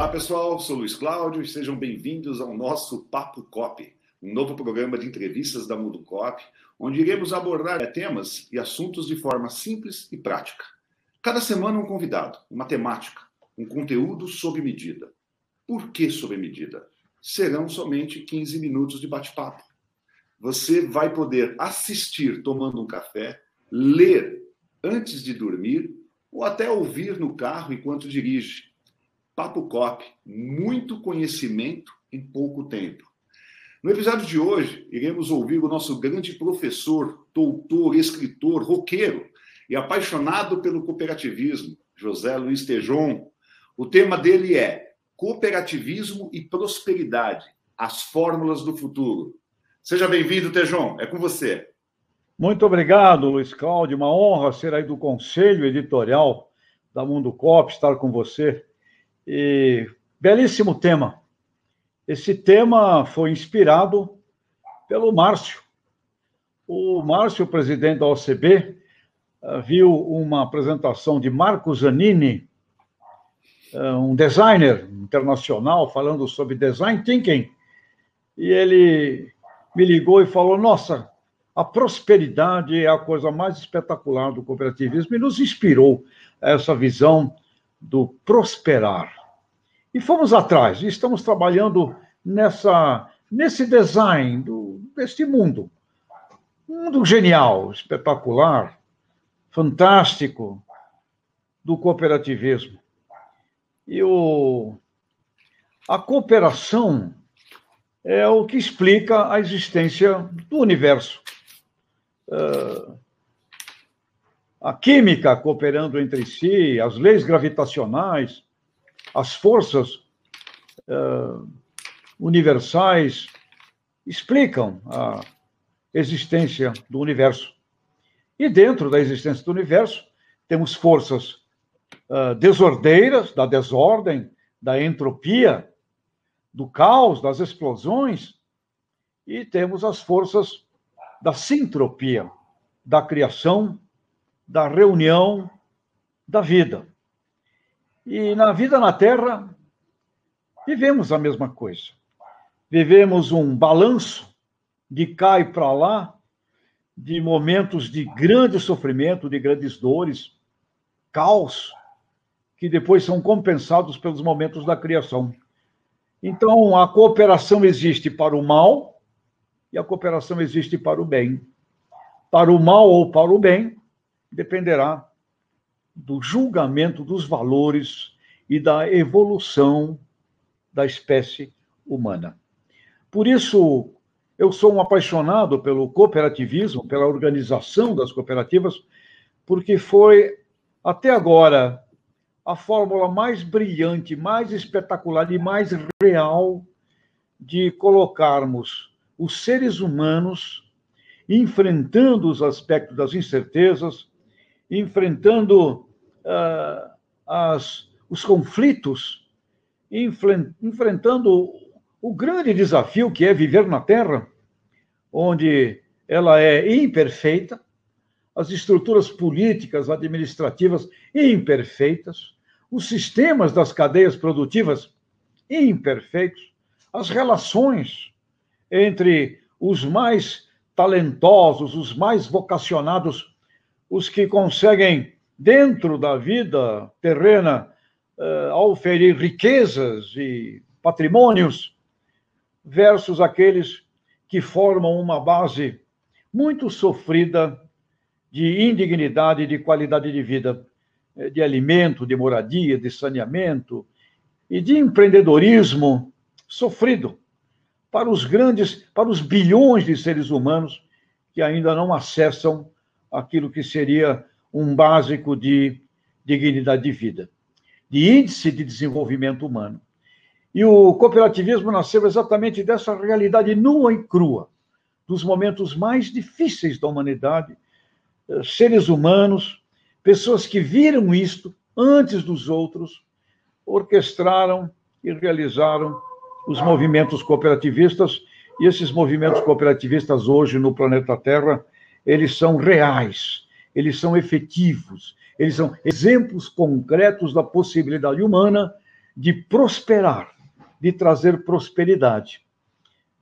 Olá, pessoal. Sou Luiz Cláudio e sejam bem-vindos ao nosso Papo Cop, um novo programa de entrevistas da Mundo Cop, onde iremos abordar temas e assuntos de forma simples e prática. Cada semana um convidado, uma temática, um conteúdo sob medida. Por que sob medida? Serão somente 15 minutos de bate-papo. Você vai poder assistir tomando um café, ler antes de dormir ou até ouvir no carro enquanto dirige Papo Cop, muito conhecimento em pouco tempo. No episódio de hoje, iremos ouvir o nosso grande professor, doutor, escritor, roqueiro e apaixonado pelo cooperativismo, José Luiz Tejon. O tema dele é Cooperativismo e Prosperidade, as fórmulas do futuro. Seja bem-vindo, Tejon, é com você. Muito obrigado, Luiz Cláudio. Uma honra ser aí do conselho editorial da Mundo Cop, estar com você e belíssimo tema. Esse tema foi inspirado pelo Márcio. O Márcio, presidente da OCB, eh, viu uma apresentação de Marco Zanini, eh, um designer internacional, falando sobre design thinking, e ele me ligou e falou: Nossa, a prosperidade é a coisa mais espetacular do cooperativismo, e nos inspirou essa visão do prosperar. E fomos atrás, e estamos trabalhando nessa, nesse design do, deste mundo. Um mundo genial, espetacular, fantástico do cooperativismo. E o, a cooperação é o que explica a existência do universo. Uh, a química cooperando entre si, as leis gravitacionais, as forças uh, universais explicam a existência do universo. E dentro da existência do universo, temos forças uh, desordeiras, da desordem, da entropia, do caos, das explosões, e temos as forças da sintropia, da criação, da reunião, da vida. E na vida na Terra, vivemos a mesma coisa. Vivemos um balanço de cá e para lá, de momentos de grande sofrimento, de grandes dores, caos, que depois são compensados pelos momentos da criação. Então, a cooperação existe para o mal e a cooperação existe para o bem. Para o mal ou para o bem, dependerá do julgamento dos valores e da evolução da espécie humana. Por isso, eu sou um apaixonado pelo cooperativismo, pela organização das cooperativas, porque foi, até agora, a fórmula mais brilhante, mais espetacular e mais real de colocarmos os seres humanos enfrentando os aspectos das incertezas, enfrentando uh, as, os conflitos, enfrentando o grande desafio que é viver na Terra, onde ela é imperfeita, as estruturas políticas, administrativas imperfeitas, os sistemas das cadeias produtivas imperfeitos, as relações entre os mais talentosos, os mais vocacionados, os que conseguem dentro da vida terrena, uh, oferir riquezas e patrimônios, versus aqueles que formam uma base muito sofrida de indignidade de qualidade de vida, eh, de alimento, de moradia, de saneamento e de empreendedorismo sofrido para os grandes, para os bilhões de seres humanos que ainda não acessam aquilo que seria um básico de dignidade de vida, de índice de desenvolvimento humano. E o cooperativismo nasceu exatamente dessa realidade nua e crua, dos momentos mais difíceis da humanidade, eh, seres humanos, pessoas que viram isto antes dos outros, orquestraram e realizaram os movimentos cooperativistas, e esses movimentos cooperativistas hoje no planeta Terra, eles são reais, eles são efetivos, eles são exemplos concretos da possibilidade humana de prosperar, de trazer prosperidade.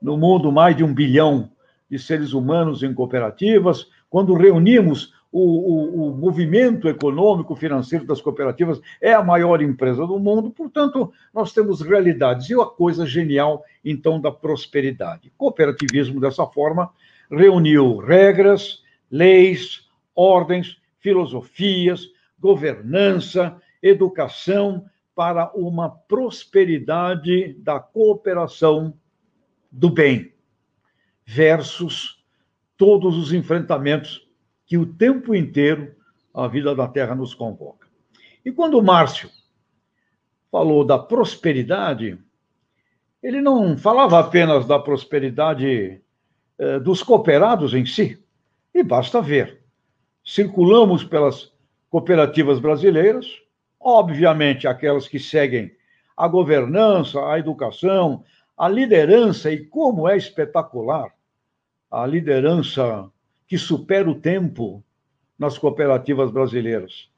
No mundo, mais de um bilhão de seres humanos em cooperativas, quando reunimos o, o, o, movimento econômico financeiro das cooperativas é a maior empresa do mundo, portanto, nós temos realidades. E a coisa genial, então, da prosperidade. Cooperativismo, dessa forma, reuniu regras, leis, ordens, filosofias, governança, educação para uma prosperidade da cooperação do bem versus todos os enfrentamentos que o tempo inteiro a vida da Terra nos convoca. E quando Márcio falou da prosperidade, ele não falava apenas da prosperidade eh, dos cooperados em si, e basta ver. Circulamos pelas cooperativas brasileiras, obviamente aquelas que seguem a governança, a educação, a liderança, e como é espetacular a liderança que supera o tempo nas cooperativas brasileiras.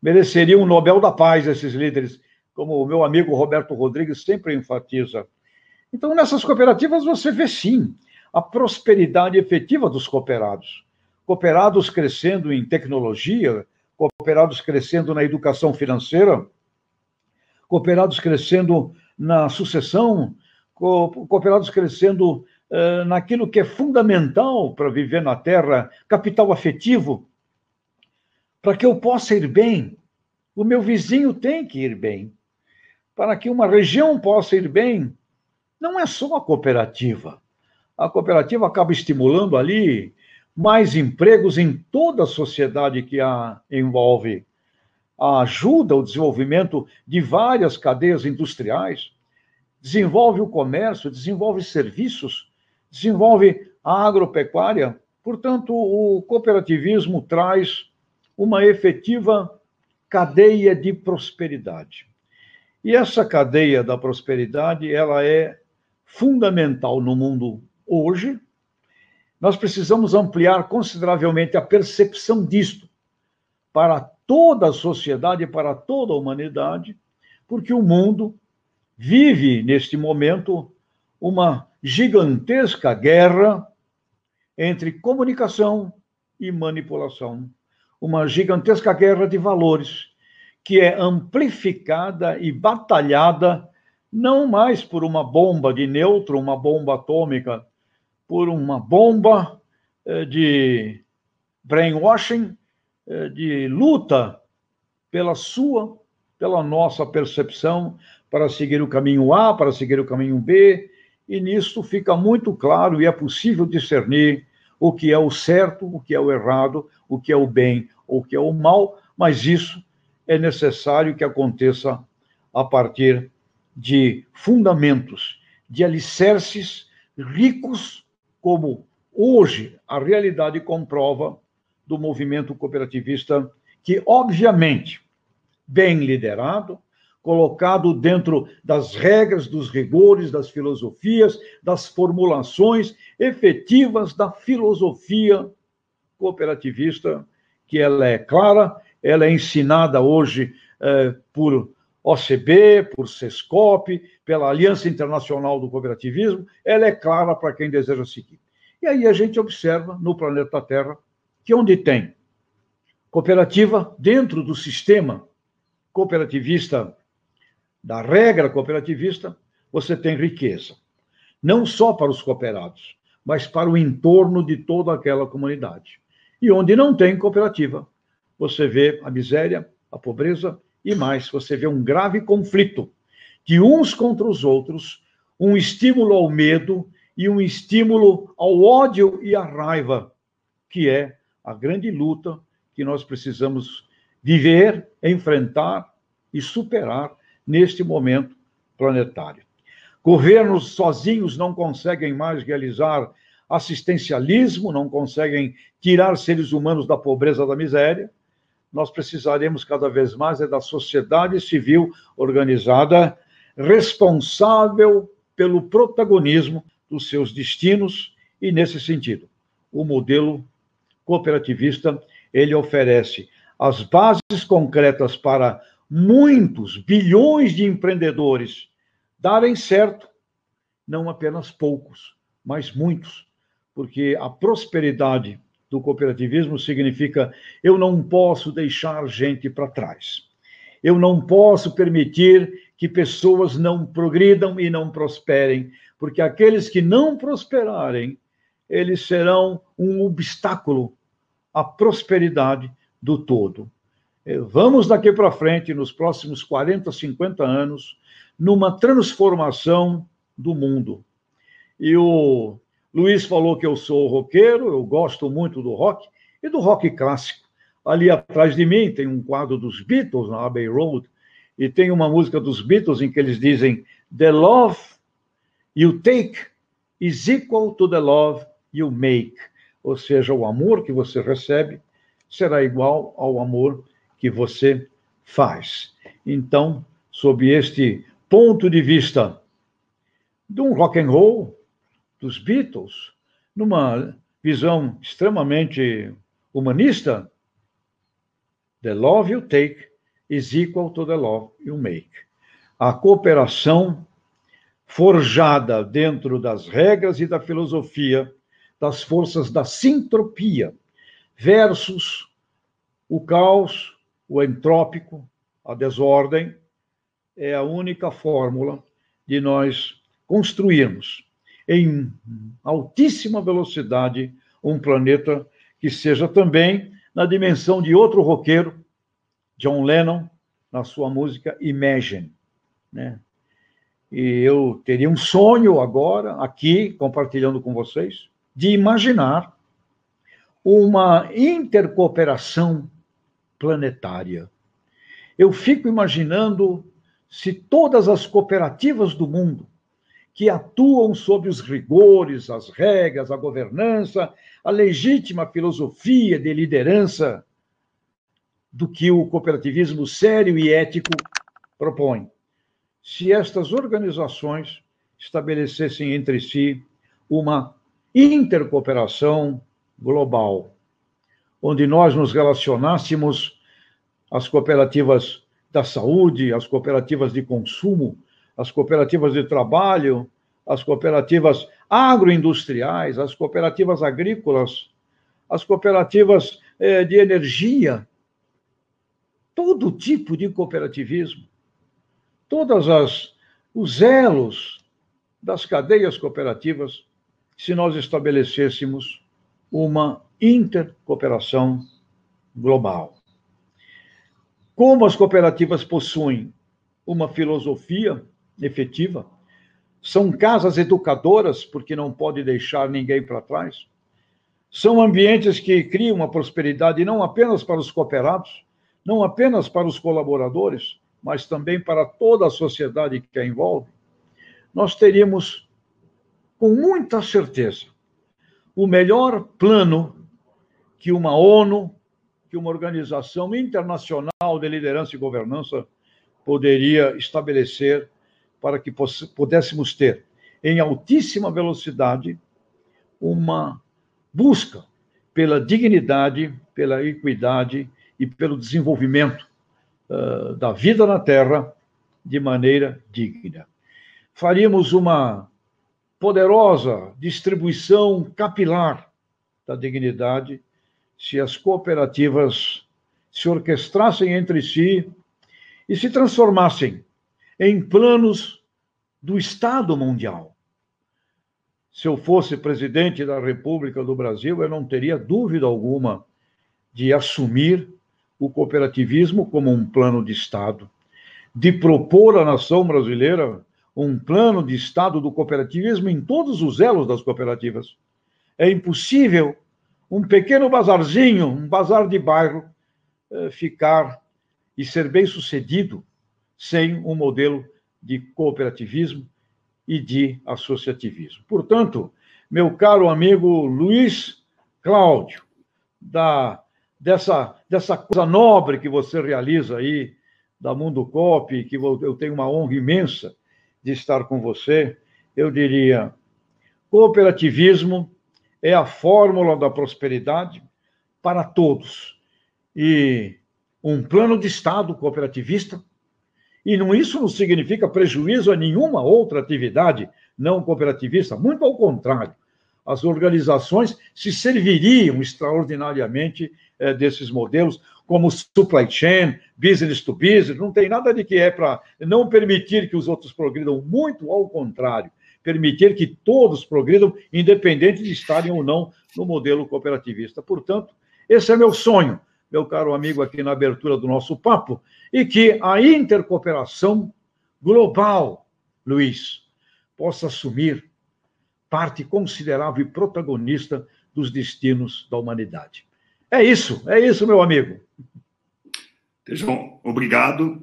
Mereceriam o Nobel da Paz esses líderes, como o meu amigo Roberto Rodrigues sempre enfatiza. Então, nessas cooperativas, você vê sim a prosperidade efetiva dos cooperados. Cooperados crescendo em tecnologia, cooperados crescendo na educação financeira, cooperados crescendo na sucessão, cooperados crescendo uh, naquilo que é fundamental para viver na Terra, capital afetivo, para que eu possa ir bem. O meu vizinho tem que ir bem. Para que uma região possa ir bem, não é só a cooperativa. A cooperativa acaba estimulando ali mais empregos em toda a sociedade que a envolve. Ajuda o desenvolvimento de várias cadeias industriais, desenvolve o comércio, desenvolve serviços, desenvolve a agropecuária. Portanto, o cooperativismo traz uma efetiva cadeia de prosperidade. E essa cadeia da prosperidade, ela é fundamental no mundo hoje. Nós precisamos ampliar consideravelmente a percepção disto para toda a sociedade, para toda a humanidade, porque o mundo vive neste momento uma gigantesca guerra entre comunicação e manipulação, uma gigantesca guerra de valores que é amplificada e batalhada não mais por uma bomba de neutro, uma bomba atômica, por uma bomba eh, de brainwashing, eh, de luta pela sua, pela nossa percepção, para seguir o caminho A, para seguir o caminho B, e nisso fica muito claro e é possível discernir o que é o certo, o que é o errado, o que é o bem, o que é o mal, mas isso é necessário que aconteça a partir de fundamentos, de alicerces ricos, como hoje a realidade comprova do movimento cooperativista, que, obviamente, bem liderado, colocado dentro das regras, dos rigores, das filosofias, das formulações efetivas da filosofia cooperativista, que ela é clara, ela é ensinada hoje eh, por OCB, por SESCOP, pela Aliança Internacional do Cooperativismo, ela é clara para quem deseja seguir. E aí a gente observa no planeta Terra que onde tem cooperativa dentro do sistema cooperativista da regra cooperativista, você tem riqueza. Não só para os cooperados, mas para o entorno de toda aquela comunidade. E onde não tem cooperativa, você vê a miséria, a pobreza e mais, você vê um grave conflito de uns contra os outros, um estímulo ao medo e um estímulo ao ódio e à raiva, que é a grande luta que nós precisamos viver, enfrentar e superar neste momento planetário. Governos sozinhos não conseguem mais realizar assistencialismo, não conseguem tirar seres humanos da pobreza, da miséria. Nós precisaremos cada vez mais é da sociedade civil organizada, responsável pelo protagonismo dos seus destinos e nesse sentido, o modelo cooperativista ele oferece as bases concretas para muitos bilhões de empreendedores darem certo, não apenas poucos, mas muitos, porque a prosperidade do cooperativismo significa eu não posso deixar gente para trás. Eu não posso permitir que pessoas não progridam e não prosperem, porque aqueles que não prosperarem, eles serão um obstáculo à prosperidade do todo. Eh, vamos daqui para frente, nos próximos 40, 50 anos, numa transformação do mundo. E o Luiz falou que eu sou roqueiro, eu gosto muito do rock e do rock clássico. Ali atrás de mim tem um quadro dos Beatles na Abbey Road e tem uma música dos Beatles em que eles dizem The love you take is equal to the love you make. Ou seja, o amor que você recebe será igual ao amor que você faz. Então, sob este ponto de vista de um rock and roll dos Beatles, numa visão extremamente humanista, the love you take is equal to the love you make. A cooperação forjada dentro das regras e da filosofia das forças da sintropia versus o caos, o entrópico, a desordem, é a única fórmula de nós construirmos em altíssima velocidade um planeta que seja também na dimensão de outro roqueiro, John Lennon, na sua música Imagine. Né? E eu teria um sonho agora, aqui, compartilhando com vocês, de imaginar uma intercooperação planetária. Eu fico imaginando se todas as cooperativas do mundo que atuam sob os rigores, as regras, a governança, a legítima filosofia de liderança do que o cooperativismo sério e ético propõe. Se estas organizações estabelecessem entre si uma intercooperação global, onde nós nos relacionássemos as cooperativas da saúde, as cooperativas de consumo, as cooperativas de trabalho, as cooperativas agroindustriais, as cooperativas agrícolas, as cooperativas eh, de energia, todo tipo de cooperativismo, todas as os elos das cadeias cooperativas, se nós estabelecêssemos uma intercooperação global. Como as cooperativas possuem uma filosofia efetiva, são casas educadoras, porque não pode deixar ninguém para trás. São ambientes que criam a prosperidade não apenas para os cooperados, não apenas para os colaboradores, mas também para toda a sociedade que a envolve. Nós teríamos, com muita certeza, o melhor plano que uma ONU, que uma organização internacional de liderança e governança poderia estabelecer para que pudéssemos ter, em altíssima velocidade, uma busca pela dignidade, pela equidade e pelo desenvolvimento uh, da vida na Terra de maneira digna. Faríamos uma poderosa distribuição capilar da dignidade se as cooperativas se orquestrassem entre si e se transformassem em planos do Estado Mundial. Se eu fosse presidente da República do Brasil, eu não teria dúvida alguma de assumir o cooperativismo como um plano de Estado, de propor à nação brasileira um plano de Estado do cooperativismo em todos os elos das cooperativas. É impossível um pequeno bazarzinho, um bazar de bairro, eh, ficar e ser bem sucedido sem um modelo de cooperativismo e de associativismo. Portanto, meu caro amigo Luiz Cláudio, da, dessa, dessa coisa nobre que você realiza aí, da Mundo Cop, que eu tenho uma honra imensa de estar com você, eu diria: cooperativismo é a fórmula da prosperidade para todos. E um plano de Estado cooperativista, e não, isso não significa prejuízo a nenhuma outra atividade não cooperativista, muito ao contrário. As organizações se serviriam extraordinariamente eh, desses modelos, como supply chain, business to business, não tem nada de que é para não permitir que os outros progridam, muito ao contrário, permitir que todos progridam, independente de estarem ou não no modelo cooperativista. Portanto, esse é meu sonho, meu caro amigo, aqui na abertura do nosso papo, e que a intercooperação global, Luiz, possa assumir parte considerável e protagonista dos destinos da humanidade. É isso, é isso, meu amigo. João, obrigado.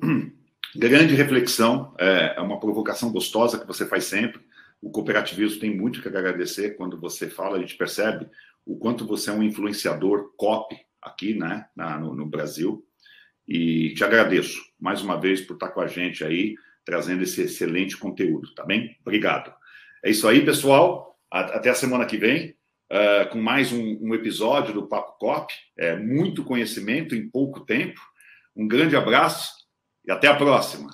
Grande reflexão, é, é uma provocação gostosa que você faz sempre. O cooperativismo tem muito que agradecer quando você fala, a gente percebe o quanto você é um influenciador COP aqui, né, na, no, no Brasil. E te agradeço mais uma vez por estar com a gente aí, trazendo esse excelente conteúdo, tá bem? Obrigado. É isso aí, pessoal. Até a semana que vem, uh, com mais um, um, episódio do Papo Cop. É muito conhecimento em pouco tempo. Um grande abraço e até a próxima.